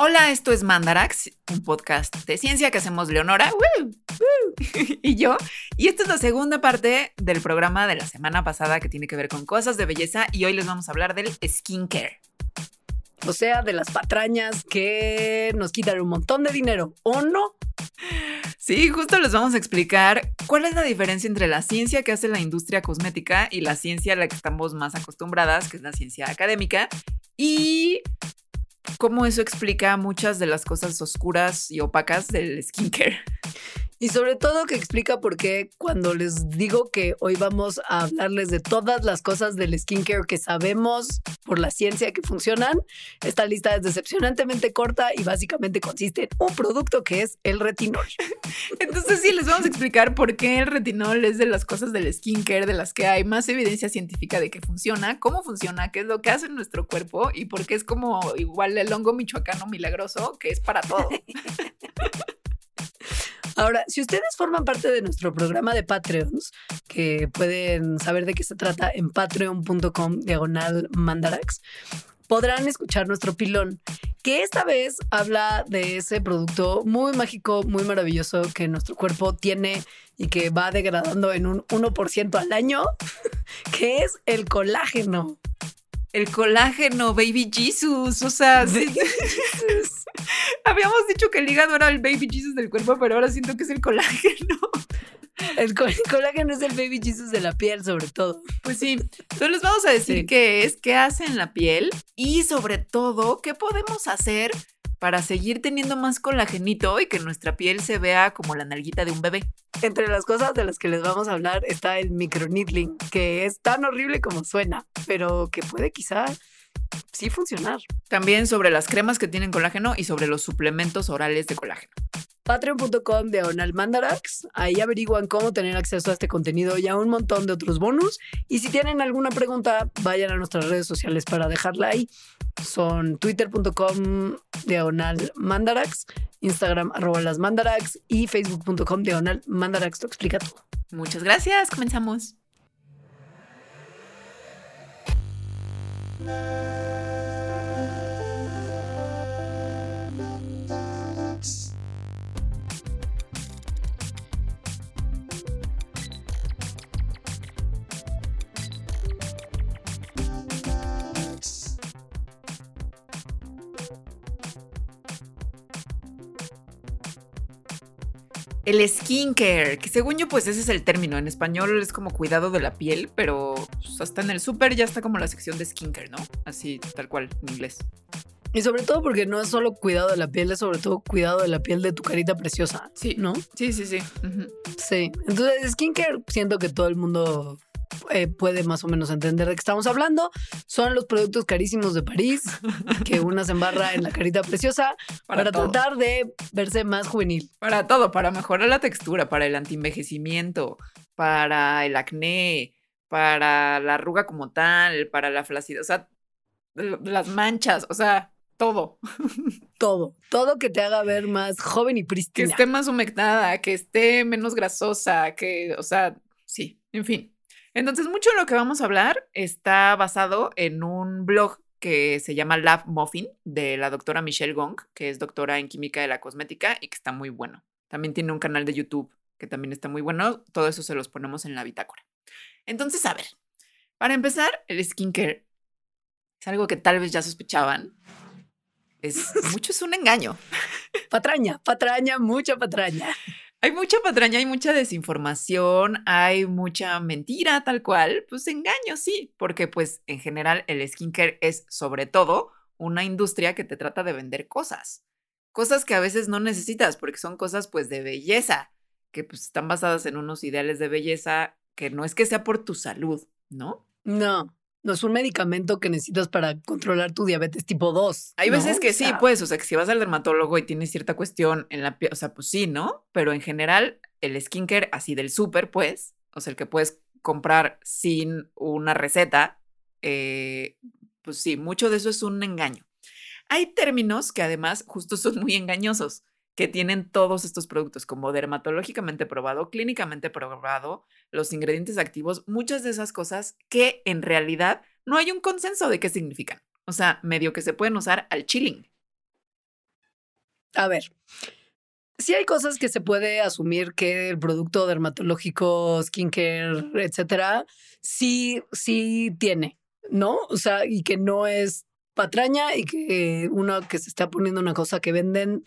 Hola, esto es Mandarax, un podcast de ciencia que hacemos Leonora y yo. Y esta es la segunda parte del programa de la semana pasada que tiene que ver con cosas de belleza y hoy les vamos a hablar del skincare. O sea, de las patrañas que nos quitan un montón de dinero, ¿o no? Sí, justo les vamos a explicar cuál es la diferencia entre la ciencia que hace la industria cosmética y la ciencia a la que estamos más acostumbradas, que es la ciencia académica, y cómo eso explica muchas de las cosas oscuras y opacas del skincare. Y sobre todo que explica por qué cuando les digo que hoy vamos a hablarles de todas las cosas del skincare que sabemos por la ciencia que funcionan, esta lista es decepcionantemente corta y básicamente consiste en un producto que es el retinol. Entonces sí, les vamos a explicar por qué el retinol es de las cosas del skincare de las que hay más evidencia científica de que funciona, cómo funciona, qué es lo que hace en nuestro cuerpo y por qué es como igual el hongo michoacano milagroso que es para todo. Ahora, si ustedes forman parte de nuestro programa de Patreons, que pueden saber de qué se trata en patreon.com diagonal mandarax, podrán escuchar nuestro pilón, que esta vez habla de ese producto muy mágico, muy maravilloso que nuestro cuerpo tiene y que va degradando en un 1% al año, que es el colágeno. El colágeno, baby Jesus, o sea, habíamos dicho que el hígado era el baby Jesus del cuerpo, pero ahora siento que es el colágeno. El, colágeno es el baby Jesus de la piel, sobre todo. Pues sí. Entonces les vamos a decir qué es, qué hace en la piel y sobre todo qué podemos hacer para seguir teniendo más colagenito y que nuestra piel se vea como la nalguita de un bebé. Entre las cosas de las que les vamos a hablar está el microneedling, que es tan horrible como suena, pero que puede quizá sí funcionar. También sobre las cremas que tienen colágeno y sobre los suplementos orales de colágeno. Patreon.com diagonal mandarax. Ahí averiguan cómo tener acceso a este contenido y a un montón de otros bonus. Y si tienen alguna pregunta, vayan a nuestras redes sociales para dejarla ahí. Son twitter.com diagonal mandarax, Instagram arroba las mandarax y facebook.com diagonal mandarax. Te explica todo. Muchas gracias. Comenzamos. El skincare, que según yo pues ese es el término, en español es como cuidado de la piel, pero pues, hasta en el súper ya está como la sección de skincare, ¿no? Así tal cual en inglés. Y sobre todo porque no es solo cuidado de la piel, es sobre todo cuidado de la piel de tu carita preciosa. Sí, ¿no? Sí, sí, sí. Sí. Entonces, skincare siento que todo el mundo eh, puede más o menos entender de qué estamos hablando. Son los productos carísimos de París que una se embarra en la carita preciosa para, tratar de verse más juvenil. Para todo, para mejorar la textura, para el antienvejecimiento, para el acné, para la arruga como tal, para la flacidez, o sea, las manchas, o sea, todo. Todo, todo que te haga ver más joven y prístina. Que esté más humectada, que esté menos grasosa, que, o sea, sí, en fin. Entonces, mucho de lo que vamos a hablar está basado en un blog que se llama Lab Muffin de la doctora Michelle Gong, que es doctora en química de la cosmética y que está muy bueno. También tiene un canal de YouTube que también está muy bueno. Todo eso se los ponemos en la bitácora. Entonces, a ver, para empezar, el skincare es algo que tal vez ya sospechaban. Es mucho es un engaño. Patraña, patraña, mucha patraña. Hay mucha patraña, hay mucha desinformación, hay mucha mentira tal cual, pues engaño, sí, porque pues en general el skincare es sobre todo una industria que te trata de vender cosas, cosas que a veces no necesitas porque son cosas pues de belleza, que pues están basadas en unos ideales de belleza que no es que sea por tu salud, ¿no? No, no es un medicamento que necesitas para controlar tu diabetes tipo 2. Hay veces que O sí, pues, o sea, que si vas al dermatólogo y tienes cierta cuestión en la piel, o sea, pues sí, ¿no? Pero en general, el skincare así del súper, pues, o sea, el que puedes comprar sin una receta, eh, pues sí, mucho de eso es un engaño. Hay términos que además justo son muy engañosos, que tienen todos estos productos como dermatológicamente probado, clínicamente probado, los ingredientes activos, muchas de esas cosas que en realidad no hay un consenso de qué significan. O sea, medio que se pueden usar al chilling. A ver, sí hay cosas que se puede asumir que el producto dermatológico, skincare, etcétera, sí, sí tiene, ¿no? O sea, y que no es patraña y que uno que se está poniendo una cosa que venden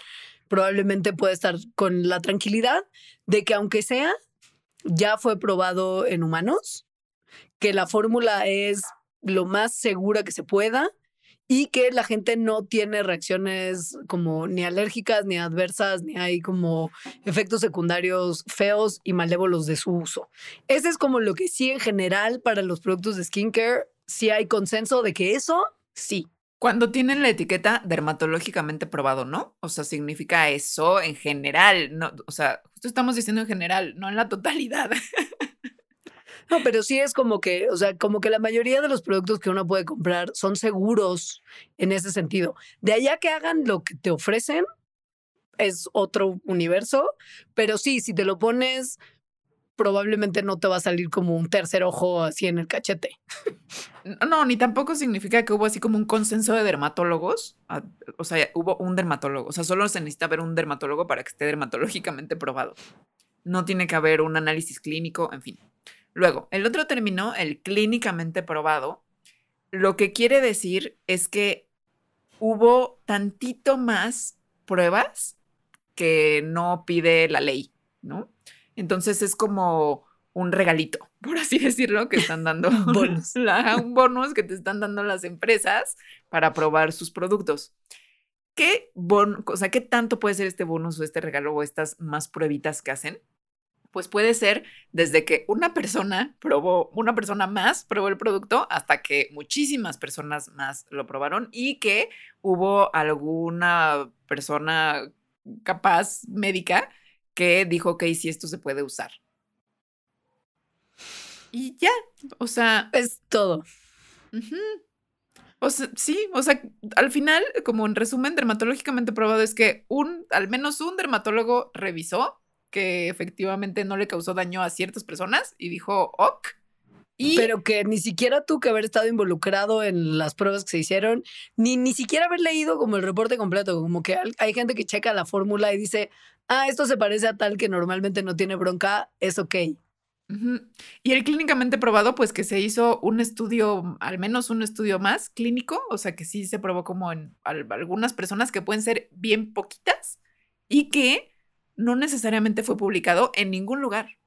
probablemente puede estar con la tranquilidad de que aunque sea, ya fue probado en humanos, que la fórmula es lo más segura que se pueda y que la gente no tiene reacciones como ni alérgicas ni adversas, ni hay como efectos secundarios feos y malévolos de su uso. Ese es como lo que sí en general para los productos de skincare, sí hay consenso de que eso sí. Cuando tienen la etiqueta dermatológicamente probado, ¿no? O sea, significa eso en general, no, o sea, justo estamos diciendo en general, no en la totalidad. No, pero sí es como que, o sea, como que la mayoría de los productos que uno puede comprar son seguros en ese sentido. De allá que hagan lo que te ofrecen es otro universo, pero sí, si te lo pones, probablemente no te va a salir como un tercer ojo así en el cachete. No, ni tampoco significa que hubo así como un consenso de dermatólogos. O sea, hubo un dermatólogo. O sea, solo se necesita ver un dermatólogo para que esté dermatológicamente probado. No tiene que haber un análisis clínico, en fin. Luego, el otro término, el clínicamente probado, lo que quiere decir es que hubo tantito más pruebas que no pide la ley, ¿no? Entonces es como un regalito, por así decirlo, que están dando Bonus. la- un bonus que te están dando las empresas para probar sus productos. ¿Qué, bon, o sea, ¿Qué tanto puede ser este bonus o este regalo o estas más pruebitas que hacen? Pues puede ser desde que una persona probó, una persona más probó el producto hasta que muchísimas personas más lo probaron y que hubo alguna persona capaz médica que dijo que sí, esto se puede usar. Y ya, o sea, Es todo. O sea, sí, o sea, al final, como en resumen, dermatológicamente probado es que un, al menos un dermatólogo revisó que efectivamente no le causó daño a ciertas personas y dijo, ok. Y Pero que ni siquiera tú que haber estado involucrado en las pruebas que se hicieron, ni, ni siquiera haber leído como el reporte completo, como que hay gente que checa la fórmula y dice, ah, esto se parece a tal que normalmente no tiene bronca, es ok. Y el clínicamente probado, pues que se hizo un estudio, al menos un estudio más clínico, o sea que sí se probó como en al- algunas personas que pueden ser bien poquitas y que no necesariamente fue publicado en ningún lugar.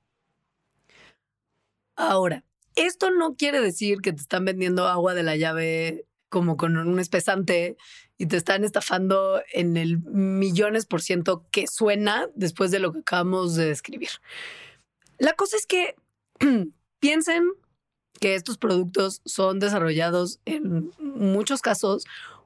Ahora, esto no quiere decir que te están vendiendo agua de la llave como con un espesante y te están estafando en el millones por ciento que suena después de lo que acabamos de describir. La cosa es que piensen que estos productos son desarrollados en muchos casos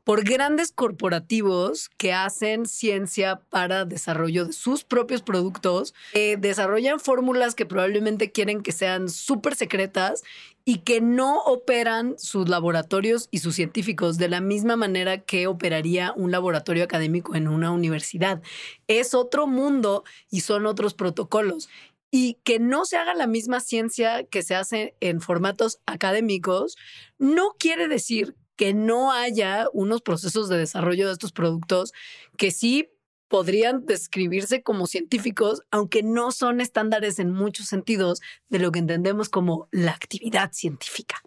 por grandes corporativos que hacen ciencia para desarrollo de sus propios productos, eh, desarrollan fórmulas que probablemente quieren que sean súper secretas y que no operan sus laboratorios y sus científicos de la misma manera que operaría un laboratorio académico en una universidad. Es otro mundo y son otros protocolos. Y que no se haga la misma ciencia que se hace en formatos académicos no quiere decir que no haya unos procesos de desarrollo de estos productos que sí podrían describirse como científicos, aunque no son estándares en muchos sentidos de lo que entendemos como la actividad científica.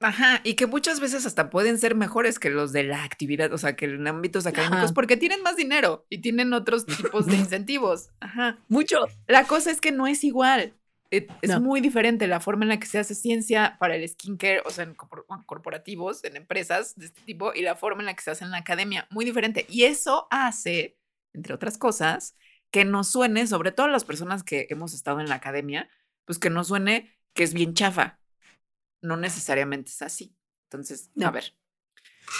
Ajá, y que muchas veces hasta pueden ser mejores que los de la actividad, o sea, que en ámbitos académicos, Ajá. porque tienen más dinero y tienen otros tipos de incentivos. Ajá. Mucho. La cosa es que no es igual. Eh, Es No. muy diferente la forma en la que se hace ciencia para el skincare, o sea, en corpor- corporativos, en empresas de este tipo, y la forma en la que se hace en la academia. Muy diferente. Y eso hace, entre otras cosas, que nos suene, sobre todo las personas que hemos estado en la academia, pues que nos suene que es bien chafa. No necesariamente es así. Entonces, a ver.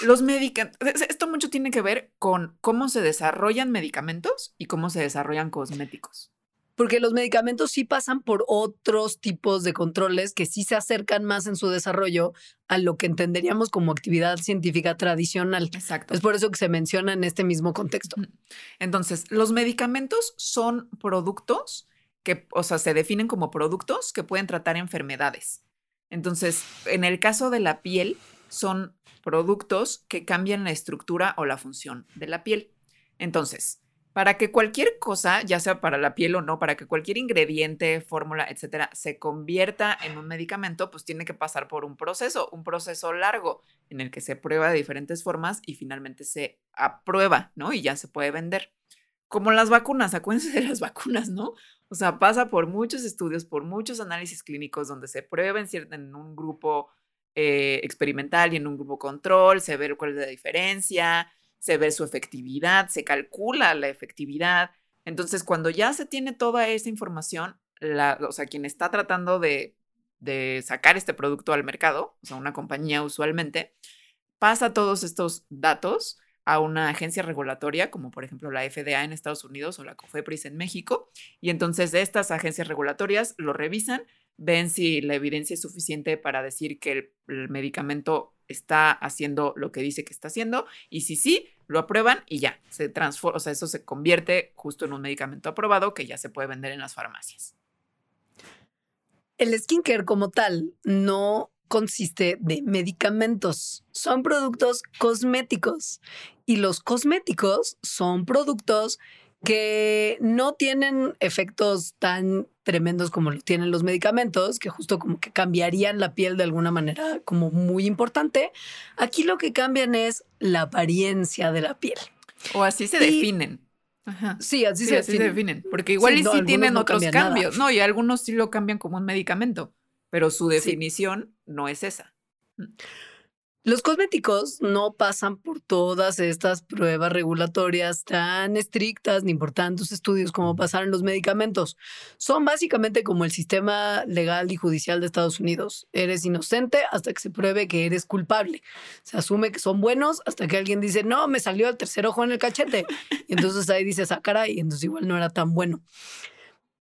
Los medicamentos, esto mucho tiene que ver con cómo se desarrollan medicamentos y cómo se desarrollan cosméticos. Porque los medicamentos sí pasan por otros tipos de controles que sí se acercan más en su desarrollo a lo que entenderíamos como actividad científica tradicional. Exacto. Es por eso que se menciona en este mismo contexto. Entonces, los medicamentos son productos que, o sea, se definen como productos que pueden tratar enfermedades. Entonces, en el caso de la piel, son productos que cambian la estructura o la función de la piel. Entonces, para que cualquier cosa, ya sea para la piel o no, para que cualquier ingrediente, fórmula, etcétera, se convierta en un medicamento, pues tiene que pasar por un proceso, un proceso largo en el que se prueba de diferentes formas y finalmente se aprueba, ¿no? Y ya se puede vender. Como las vacunas, acuérdense de las vacunas, ¿no? O sea, pasa por muchos estudios, por muchos análisis clínicos donde se prueba en, un grupo eh, experimental y en un grupo control, se ve cuál es la diferencia, se ve su efectividad, se calcula la efectividad. Entonces, cuando ya se tiene toda esa información, la, o sea, quien está tratando de, de sacar este producto al mercado, o sea, una compañía usualmente, pasa todos estos datos a una agencia regulatoria, como por ejemplo la FDA en Estados Unidos o la COFEPRIS en México, y entonces estas agencias regulatorias lo revisan, ven si la evidencia es suficiente para decir que el, el medicamento está haciendo lo que dice que está haciendo, y si sí, lo aprueban y ya, se transforma, o sea, eso se convierte justo en un medicamento aprobado que ya se puede vender en las farmacias. El skincare como tal no consiste de medicamentos, son productos cosméticos y los cosméticos son productos que no tienen efectos tan tremendos como lo tienen los medicamentos, que justo como que cambiarían la piel de alguna manera como muy importante. Aquí lo que cambian es la apariencia de la piel. O así se Y- definen. Ajá. Sí, así Sí, se así se define. definen. Porque igual Sí, y no, sí tienen no otros nada. cambios. No, y algunos sí lo cambian como un medicamento, pero su Sí. definición no es esa. Los cosméticos no pasan por todas estas pruebas regulatorias tan estrictas ni por tantos estudios como pasaron los medicamentos. Son básicamente como el sistema legal y judicial de Estados Unidos. Eres inocente hasta que se pruebe que eres culpable. Se asume que son buenos hasta que alguien dice, no, me salió el tercer ojo en el cachete. Y entonces ahí dices, ah, caray, entonces igual no era tan bueno.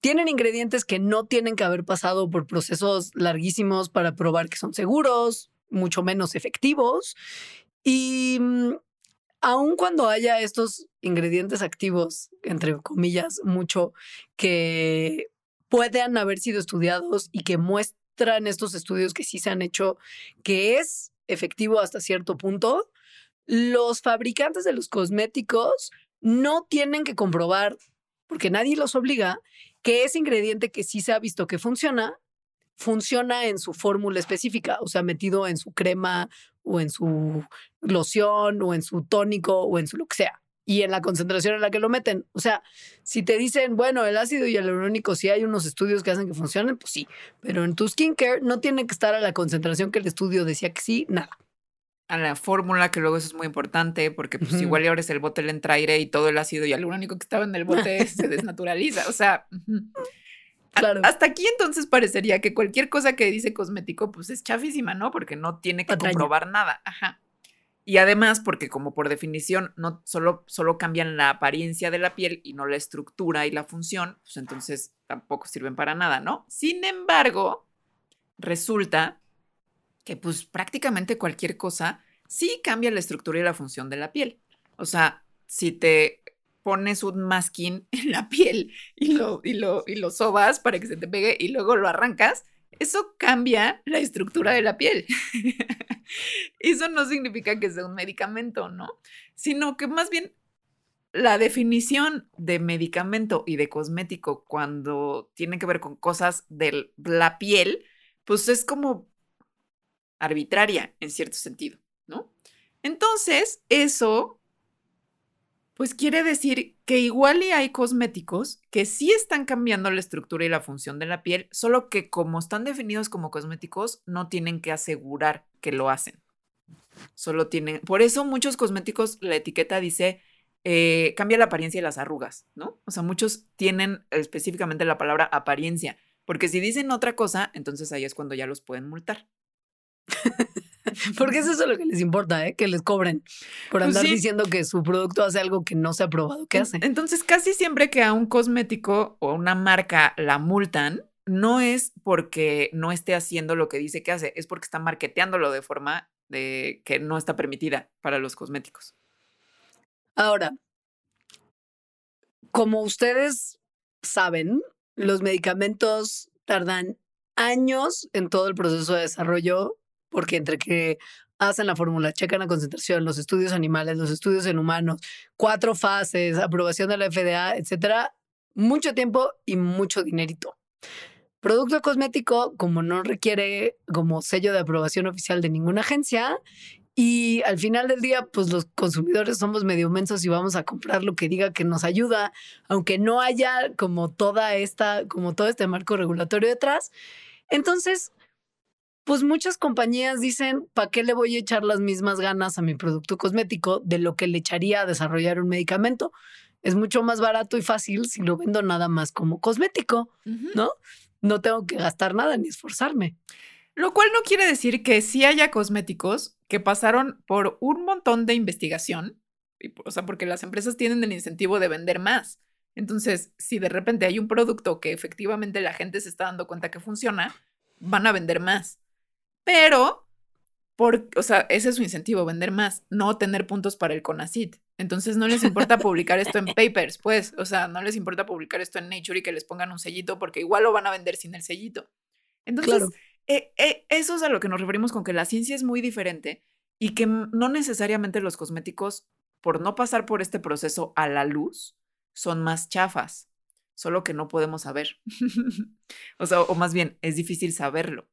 Tienen ingredientes que no tienen que haber pasado por procesos larguísimos para probar que son seguros, mucho menos efectivos. Y mm, aun cuando haya estos ingredientes activos, entre comillas, mucho, que puedan haber sido estudiados y que muestran estos estudios que sí se han hecho que es efectivo hasta cierto punto, los fabricantes de los cosméticos no tienen que comprobar, porque nadie los obliga, que ese ingrediente que sí se ha visto que funciona, funciona en su fórmula específica, o sea, metido en su crema o en su loción o en su tónico o en su lo que sea. Y en la concentración en la que lo meten. O sea, si te dicen, bueno, el ácido hialurónico, sí hay unos estudios que hacen que funcionen, pues sí. Pero en tu skincare no tiene que estar a la concentración que el estudio decía que sí, nada. A la fórmula, que luego eso es muy importante, porque pues igual y abres el bote, le entra aire y todo el ácido único que estaba en el bote se desnaturaliza. O sea, Claro. hasta aquí entonces parecería que cualquier cosa que dice cosmético, pues es chafísima, ¿no? Porque no tiene que Patraña. comprobar nada. Ajá. Y además, porque como por definición no solo, solo cambian la apariencia de la piel y no la estructura y la función, pues entonces tampoco sirven para nada, ¿no? Sin embargo, resulta que pues prácticamente cualquier cosa sí cambia la estructura y la función de la piel. O sea, si te pones un masking en la piel y lo, y lo, y lo sobas para que se te pegue y luego lo arrancas, eso cambia la estructura de la piel. eso no significa que sea un medicamento, ¿no? Sino que más bien la definición de medicamento y de cosmético cuando tiene que ver con cosas de la piel, pues es como arbitraria en cierto sentido, ¿no? Entonces, eso, pues quiere decir que igual y hay cosméticos que sí están cambiando la estructura y la función de la piel, solo que como están definidos como cosméticos, no tienen que asegurar que lo hacen. Solo tienen, por eso muchos cosméticos, la etiqueta dice, eh, cambia la apariencia y las arrugas, ¿no? O sea, muchos tienen específicamente la palabra apariencia, porque si dicen otra cosa, entonces ahí es cuando ya los pueden multar. Porque es eso lo que les importa, ¿eh? que les cobren por pues andar diciendo que su producto hace algo que no se ha probado que hace. Entonces, casi siempre que a un cosmético o una marca la multan, no es porque no esté haciendo lo que dice que hace, es porque está marketeándolo de forma de que no está permitida para los cosméticos. Ahora, como ustedes saben, los medicamentos tardan años en todo el proceso de desarrollo porque entre que hacen la fórmula, checan la concentración, los estudios animales, los estudios en humanos, cuatro fases, aprobación de la FDA, etcétera, mucho tiempo y mucho dinerito. Producto cosmético, como no requiere como sello de aprobación oficial de ninguna agencia, y al final del día, pues los consumidores somos medio mensos y vamos a comprar lo que diga que nos ayuda, aunque no haya como toda esta, como todo este marco regulatorio detrás. Entonces, pues muchas compañías dicen, ¿para qué le voy a echar las mismas ganas a mi producto cosmético de lo que le echaría a desarrollar un medicamento? Es mucho más barato y fácil si lo vendo nada más como cosmético, ¿no? No tengo que gastar nada ni esforzarme. Lo cual no quiere decir que sí haya cosméticos que pasaron por un montón de investigación, o sea, porque las empresas tienen el incentivo de vender más. Entonces, si de repente hay un producto que efectivamente la gente se está dando cuenta que funciona, van a vender más. Pero, por, o sea, ese es su incentivo, vender más, no tener puntos para el CONACIT. Entonces no les importa publicar esto en papers, pues, o sea, no les importa publicar esto en Nature y que les pongan un sellito porque igual lo van a vender sin el sellito. Entonces, eh, eh, eso es a lo que nos referimos con que la ciencia es muy diferente y que no necesariamente los cosméticos, por no pasar por este proceso a la luz, son más chafas, solo que no podemos saber. o sea, o más bien, es difícil saberlo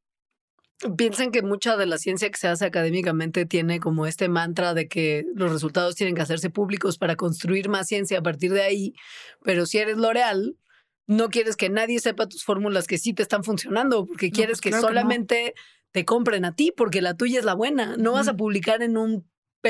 piensen que mucha de la ciencia que se hace académicamente tiene como este mantra de que los resultados tienen que hacerse públicos para construir más ciencia a partir de ahí, pero si eres L'Oreal, no quieres que nadie sepa tus fórmulas que sí te están funcionando, porque quieres pues que solamente te compren a ti, porque la tuya es la buena. No vas a publicar en un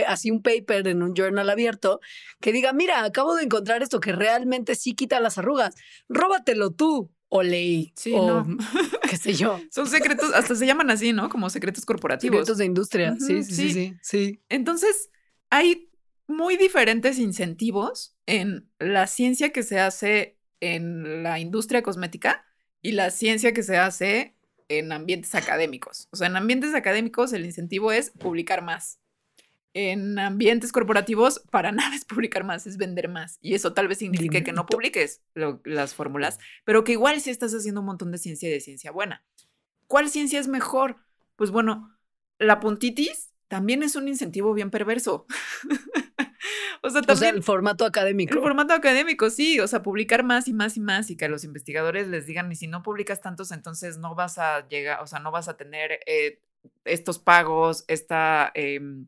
así un paper en un journal abierto que diga, mira, acabo de encontrar esto que realmente sí quita las arrugas. Róbatelo tú o ley. Sí, o, no. qué sé yo. Son secretos, hasta se llaman así, ¿no? Como secretos corporativos. Secretos de industria. sí, sí, sí, sí, Entonces, hay muy diferentes incentivos en la ciencia que se hace en la industria cosmética y la ciencia que se hace en ambientes académicos. O sea, en ambientes académicos el incentivo es publicar más en ambientes corporativos para nada es publicar más, es vender más. Y eso tal vez signifique que no publiques las fórmulas, pero que igual si estás haciendo un montón de ciencia y de ciencia buena. ¿Cuál ciencia es mejor? Pues bueno, la puntitis también es un incentivo bien perverso. o sea, también... el formato académico. El formato académico, sí. O sea, publicar más y más y más y que a los investigadores les digan, y si no publicas tantos, entonces no vas a llegar, o sea, no vas a tener eh, estos pagos, esta... Em,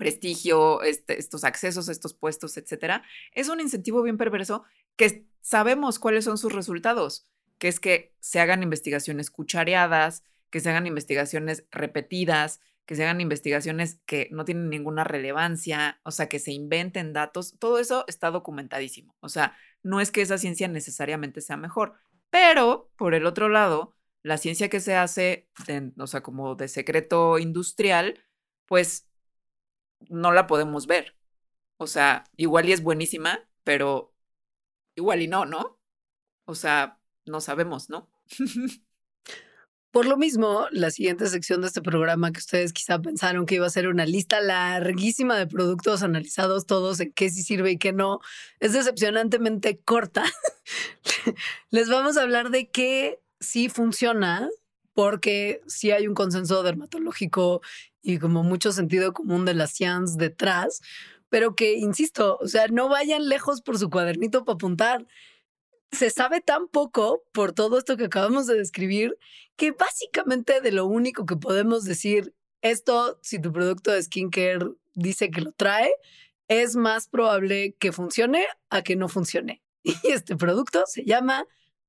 prestigio, este, estos accesos estos puestos, etcétera, es un incentivo bien perverso que sabemos cuáles son sus resultados, que es que se hagan investigaciones cuchareadas, que se hagan investigaciones repetidas, que se hagan investigaciones que no tienen ninguna relevancia, o sea, que se inventen datos, todo eso está documentadísimo. O sea, no es que esa ciencia necesariamente sea mejor, pero por el otro lado, la ciencia que se hace, o sea, como de secreto industrial, pues no la podemos ver. O sea, igual y es buenísima, pero igual y no, ¿no? O sea, no sabemos, ¿no? Por lo mismo, la siguiente sección de este programa que ustedes quizá pensaron que iba a ser una lista larguísima de productos analizados todos en qué sí sirve y qué no, es decepcionantemente corta. Les vamos a hablar de qué sí funciona, porque sí hay un consenso dermatológico y como mucho sentido común de la ciencia detrás, pero que, insisto, o sea, no vayan lejos por su cuadernito para apuntar. Se sabe tan poco por todo esto que acabamos de describir que básicamente de lo único que podemos decir, esto, si tu producto de skincare dice que lo trae, es más probable que funcione a que no funcione. Y este producto se llama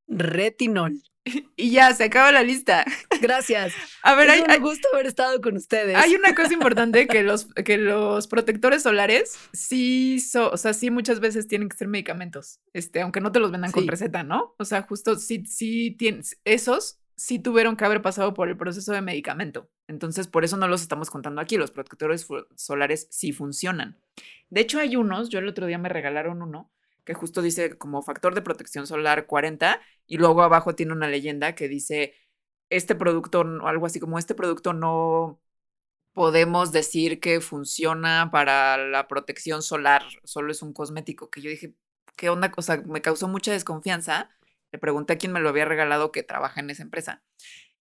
retinol. Y ya, se acaba la lista. Gracias. A ver, es hay, un gusto haber estado con ustedes. Hay una cosa importante que los, que los protectores solares sí, o sea, sí muchas veces tienen que ser medicamentos, este, aunque no te los vendan con receta, ¿no? O sea, justo sí, sí tienes, esos sí tuvieron que haber pasado por el proceso de medicamento. Entonces, por eso no los estamos contando aquí. Los protectores solares sí funcionan. De hecho, hay unos, yo el otro día me regalaron uno, que justo dice como factor de protección solar 40 y luego abajo tiene una leyenda que dice este producto o algo así como este producto no podemos decir que funciona para la protección solar, solo es un cosmético que yo dije, ¿qué onda? O sea, me causó mucha desconfianza. Le pregunté a quién me lo había regalado que trabaja en esa empresa.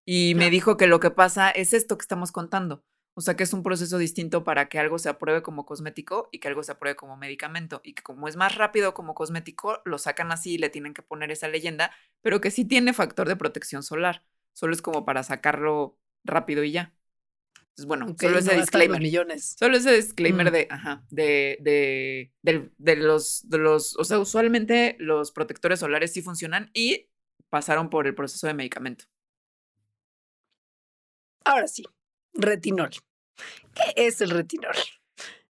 Y me dijo que lo que pasa es esto que estamos contando. O sea que es un proceso distinto para que algo se apruebe como cosmético y que algo se apruebe como medicamento. Y que como es más rápido como cosmético, lo sacan así y le tienen que poner esa leyenda, pero que sí tiene factor de protección solar. Solo es como para sacarlo rápido y ya. Entonces, bueno, solo ese disclaimer. Millones. Solo ese disclaimer de, ajá, de, de, de, de, los, de los, o sea, usualmente los protectores solares sí funcionan y pasaron por el proceso de medicamento. Ahora sí, retinol. ¿Qué es el retinol?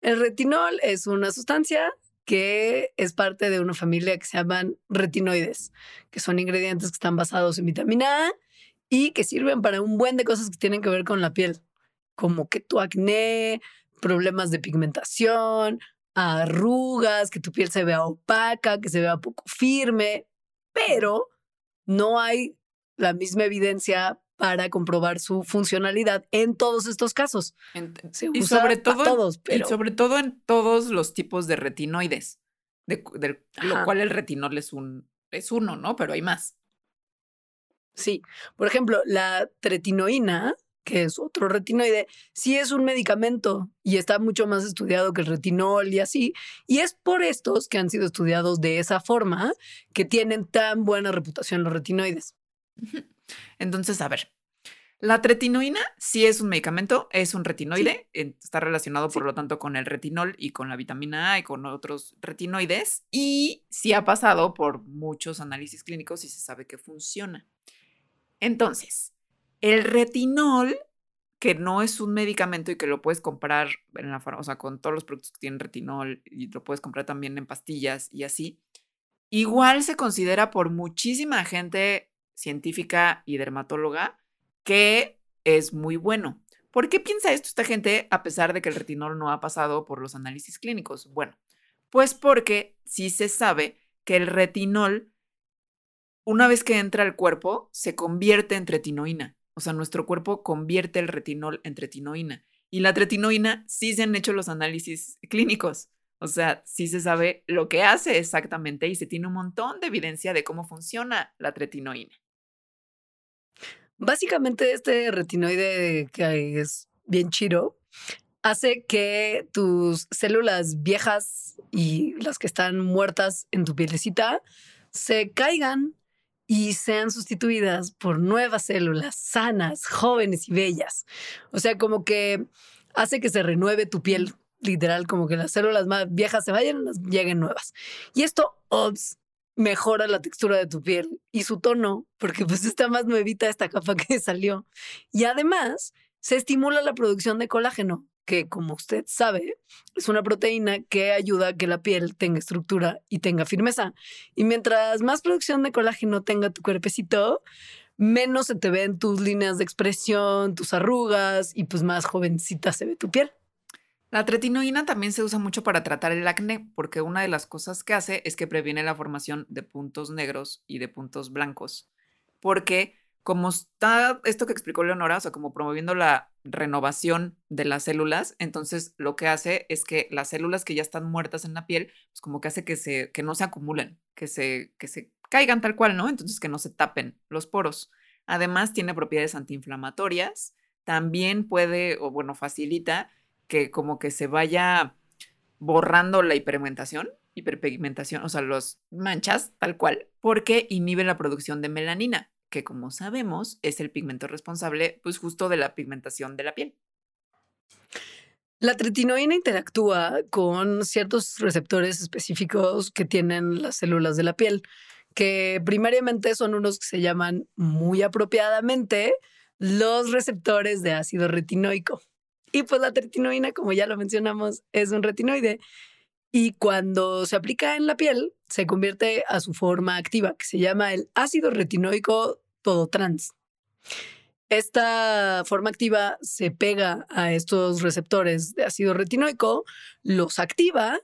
El retinol es una sustancia que es parte de una familia que se llaman retinoides, que son ingredientes que están basados en vitamina A y que sirven para un buen de cosas que tienen que ver con la piel, como que tu acné, problemas de pigmentación, arrugas, que tu piel se vea opaca, que se vea poco firme, pero no hay la misma evidencia para comprobar su funcionalidad en todos estos casos. y sobre todo, todos, pero... y sobre todo en todos los tipos de retinoides, de, lo cual el retinol es un es uno, ¿no? Pero hay más. Sí, por ejemplo, la tretinoína, que es otro retinoide, sí es un medicamento y está mucho más estudiado que el retinol y así. Y es por estos que han sido estudiados de esa forma que tienen tan buena reputación los retinoides. Entonces, a ver, la tretinoína sí es un medicamento, es un retinoide, está relacionado por lo tanto con el retinol y con la vitamina A y con otros retinoides y sí ha pasado por muchos análisis clínicos y se sabe que funciona. Entonces, el retinol, que no es un medicamento y que lo puedes comprar en la o sea, con todos los productos que tienen retinol y lo puedes comprar también en pastillas y así, igual se considera por muchísima gente científica y dermatóloga que es muy bueno. ¿Por qué piensa esto esta gente a pesar de que el retinol no ha pasado por los análisis clínicos? Bueno, pues porque sí se sabe que el retinol, una vez que entra al cuerpo, se convierte en tretinoína. O sea, nuestro cuerpo convierte el retinol en tretinoína. Y la tretinoína sí se han hecho los análisis clínicos. O sea, sí se sabe lo que hace exactamente y se tiene un montón de evidencia de cómo funciona la tretinoína. Básicamente este retinoide que es bien chiro hace que tus células viejas y las que están muertas en tu pielecita se caigan y sean sustituidas por nuevas células sanas, jóvenes y bellas. O sea, como que hace que se renueve tu piel, literal, como que las células más viejas se vayan, las lleguen nuevas. Y esto, ops, mejora la textura de tu piel y su tono, porque pues está más nuevita esta capa que salió. Y además, se estimula la producción de colágeno, que como usted sabe, es una proteína que ayuda a que la piel tenga estructura y tenga firmeza. Y mientras más producción de colágeno tenga tu cuerpecito, menos se te ven tus líneas de expresión, tus arrugas y pues más jovencita se ve tu piel. La tretinoína también se usa mucho para tratar el acné, porque una de las cosas que hace es que previene la formación de puntos negros y de puntos blancos. Porque como está esto que explicó Leonora, o sea, como promoviendo la renovación de las células, entonces lo que hace es que las células que ya están muertas en la piel, pues como que hace que, se, que no se acumulen, que se, que se caigan tal cual, ¿no? Entonces que no se tapen los poros. Además tiene propiedades antiinflamatorias, también puede, o bueno, facilita que como que se vaya borrando la hiperpigmentación, hiperpigmentación, o sea, las manchas tal cual, porque inhibe la producción de melanina, que como sabemos es el pigmento responsable pues justo de la pigmentación de la piel. La tretinoína interactúa con ciertos receptores específicos que tienen las células de la piel, que primariamente son unos que se llaman muy apropiadamente los receptores de ácido retinoico. Y pues la tretinoína, como ya lo mencionamos, es un retinoide. Y cuando se aplica en la piel, se convierte a su forma activa, que se llama el ácido retinoico todo trans. Esta forma activa se pega a estos receptores de ácido retinoico, los activa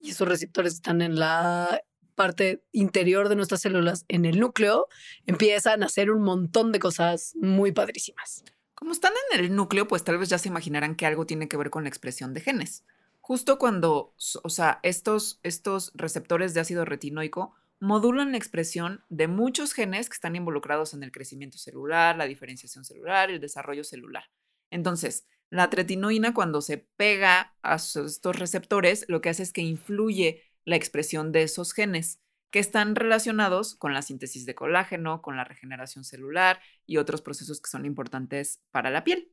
y esos receptores están en la parte interior de nuestras células, en el núcleo, empiezan a hacer un montón de cosas muy padrísimas. Como están en el núcleo, pues tal vez ya se imaginarán que algo tiene que ver con la expresión de genes. Justo cuando, o sea, estos, estos receptores de ácido retinoico modulan la expresión de muchos genes que están involucrados en el crecimiento celular, la diferenciación celular, el desarrollo celular. Entonces, la tretinoína cuando se pega a estos receptores, lo que hace es que influye la expresión de esos genes que están relacionados con la síntesis de colágeno, con la regeneración celular y otros procesos que son importantes para la piel.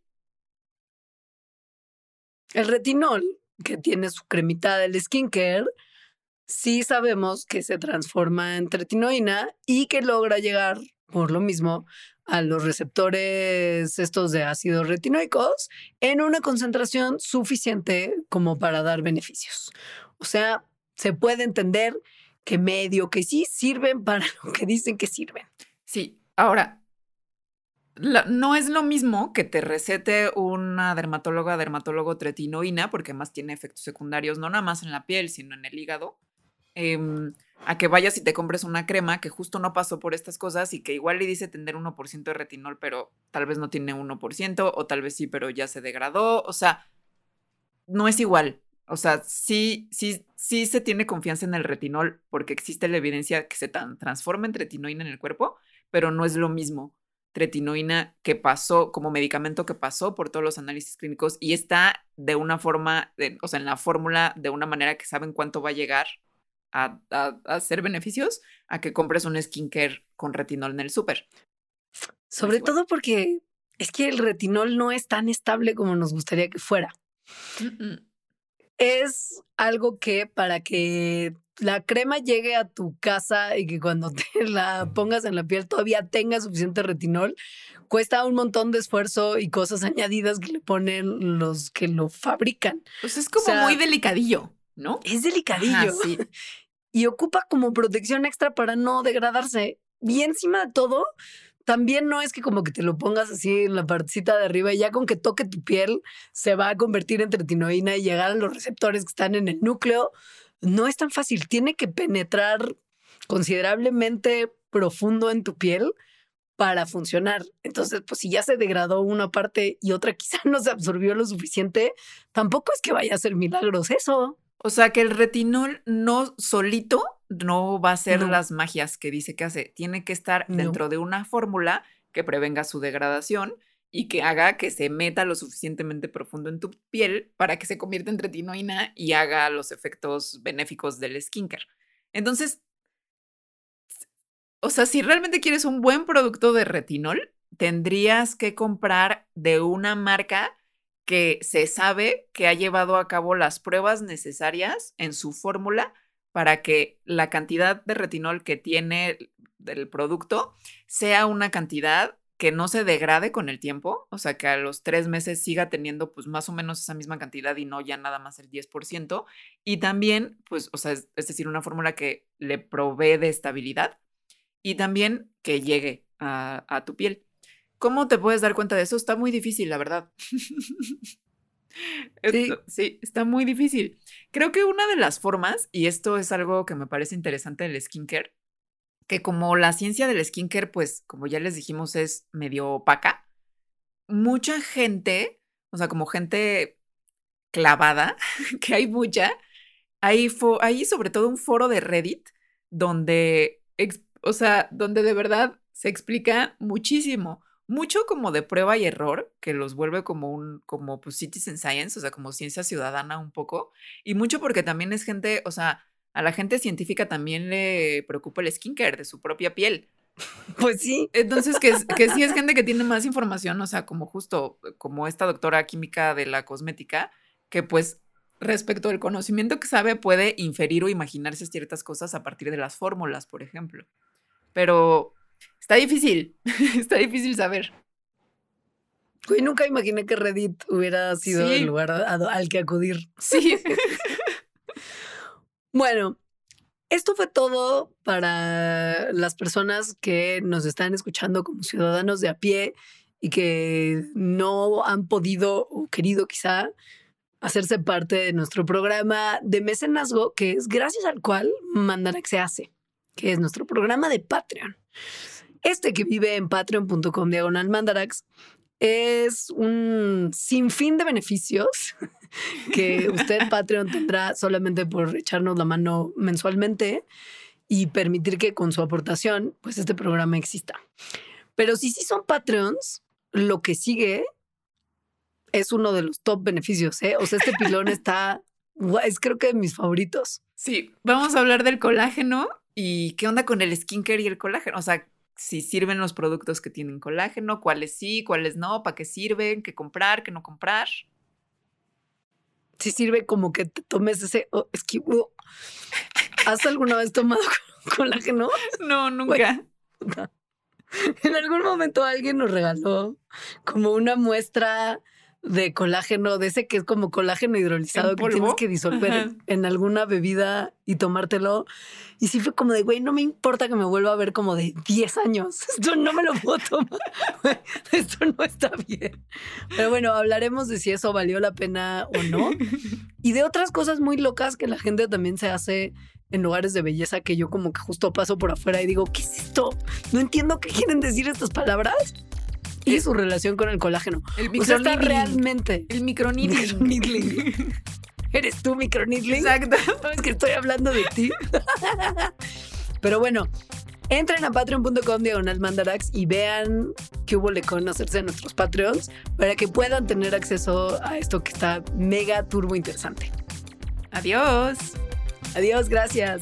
El retinol, que tiene su cremita del skincare, sí sabemos que se transforma en tretinoína y que logra llegar por lo mismo a los receptores estos de ácidos retinoicos en una concentración suficiente como para dar beneficios. O sea, se puede entender que medio que sí sirven para lo que dicen que sirven. Sí, ahora, no es lo mismo que te recete una dermatóloga, dermatólogo tretinoína, porque además tiene efectos secundarios no nada más en la piel, sino en el hígado, Em, a que vayas y te compres una crema que justo no pasó por estas cosas y que igual le dice tener 1% de retinol, pero tal vez no tiene 1%, o tal vez sí, pero ya se degradó. O sea, no es igual. O sea, sí, sí, sí se tiene confianza en el retinol porque existe la evidencia que se transforma en tretinoína en el cuerpo, pero no es lo mismo tretinoína que pasó como medicamento que pasó por todos los análisis clínicos y está de una forma, o sea, en la fórmula de una manera que saben cuánto va a llegar a, hacer beneficios a que compres un skincare con retinol en el súper. Sobre todo porque es que el retinol no es tan estable como nos gustaría que fuera. Es algo que para que la crema llegue a tu casa y que cuando te la pongas en la piel todavía tenga suficiente retinol, cuesta un montón de esfuerzo y cosas añadidas que le ponen los que lo fabrican. Pues es como muy delicadillo, ¿no? Es delicadillo. sí. y ocupa como protección extra para no degradarse. Y encima de todo, también no es que como que te lo pongas así en la partecita de arriba y ya con que toque tu piel se va a convertir en tretinoína y llegar a los receptores que están en el núcleo. No es tan fácil. Tiene que penetrar considerablemente profundo en tu piel para funcionar. Entonces, pues si ya se degradó una parte y otra quizá no se absorbió lo suficiente, tampoco es que vaya a ser milagros eso. O sea que el retinol no solito no va a ser las magias que dice que hace. Tiene que estar dentro de una fórmula que prevenga su degradación y que haga que se meta lo suficientemente profundo en tu piel para que se convierta en retinoína y haga los efectos benéficos del skincare. Entonces, o sea, si realmente quieres un buen producto de retinol, tendrías que comprar de una marca que se sabe que ha llevado a cabo las pruebas necesarias en su fórmula para que la cantidad de retinol que tiene el producto sea una cantidad que no se degrade con el tiempo, o sea, que a los tres meses siga teniendo pues más o menos esa misma cantidad y no ya nada más el 10%. Y también, pues, o sea, es, decir, una fórmula que le provee de estabilidad y también que llegue a tu piel. ¿Cómo te puedes dar cuenta de eso? Está muy difícil, la verdad. Sí. sí. está muy difícil. Creo que una de las formas, y esto es algo que me parece interesante del skincare, que como la ciencia del skincare, pues como ya les dijimos, es medio opaca, mucha gente, o sea, como gente clavada, que hay mucha, hay, hay sobre todo un foro de Reddit donde, o sea, donde de verdad se explica muchísimo mucho como de prueba y error, que los vuelve como un, como pues citizen science, o sea, como ciencia ciudadana un poco, y mucho porque también es gente, o sea, a la gente científica también le preocupa el skincare de su propia piel. Pues sí. Entonces, que, que sí es gente que tiene más información, o sea, como justo como esta doctora química de la cosmética, que pues respecto al conocimiento que sabe puede inferir o imaginarse ciertas cosas a partir de las fórmulas, por ejemplo. Pero está difícil, está difícil saber. Güey, nunca imaginé que Reddit hubiera sido el lugar al que acudir. Sí. bueno, esto fue todo para las personas que nos están escuchando como ciudadanos de a pie y que no han podido o querido quizá hacerse parte de nuestro programa de mecenazgo, que es gracias al cual Mandarax se hace, que es nuestro programa de Patreon. Este que vive en patreon.com diagonal Mandarax es un sinfín de beneficios que usted Patreon tendrá solamente por echarnos la mano mensualmente y permitir que con su aportación pues este programa exista. Pero si sí son Patreons, lo que sigue es uno de los top beneficios, ¿eh? O sea, este pilón está, es creo que de mis favoritos. Sí, vamos a hablar del colágeno y qué onda con el skincare y el colágeno. O sea, si sirven los productos que tienen colágeno, cuáles sí, cuáles no, para qué sirven, qué comprar, qué no comprar. Si sirve como que te tomes ese... Oh, es que, uh, ¿Has alguna vez tomado colágeno? No, nunca. en algún momento alguien nos regaló como una muestra de colágeno, de ese que es como colágeno hidrolizado que tienes que disolver en alguna bebida y tomártelo. Y sí fue como de, güey, no me importa que me vuelva a ver como de 10 años. Esto no me lo puedo tomar. Esto no está bien. Pero bueno, hablaremos de si eso valió la pena o no. Y de otras cosas muy locas que la gente también se hace en lugares de belleza que yo como que justo paso por afuera y digo, ¿qué es esto? No entiendo qué quieren decir estas palabras y su relación con el colágeno. El o realmente. El microneedling. ¿Eres tú microneedling? Exacto. ¿Sabes que estoy hablando de ti? Pero bueno, entren a patreon.com diagonal mandarax y vean qué hubo con hacerse de nuestros Patreons para que puedan tener acceso a esto que está mega turbo interesante. Adiós. Adiós, gracias.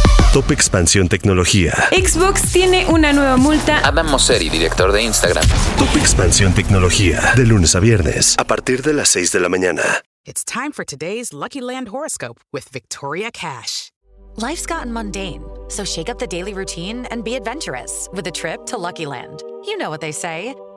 Top Expansión Tecnología. Xbox tiene una nueva multa. Adam Mosseri, director de Instagram. Top Expansión Tecnología. De lunes a viernes, a partir de las 6 de la mañana. It's time for today's Lucky Land horoscope with Victoria Cash. Life's gotten mundane, so shake up the daily routine and be adventurous with a trip to Lucky Land. You know what they say.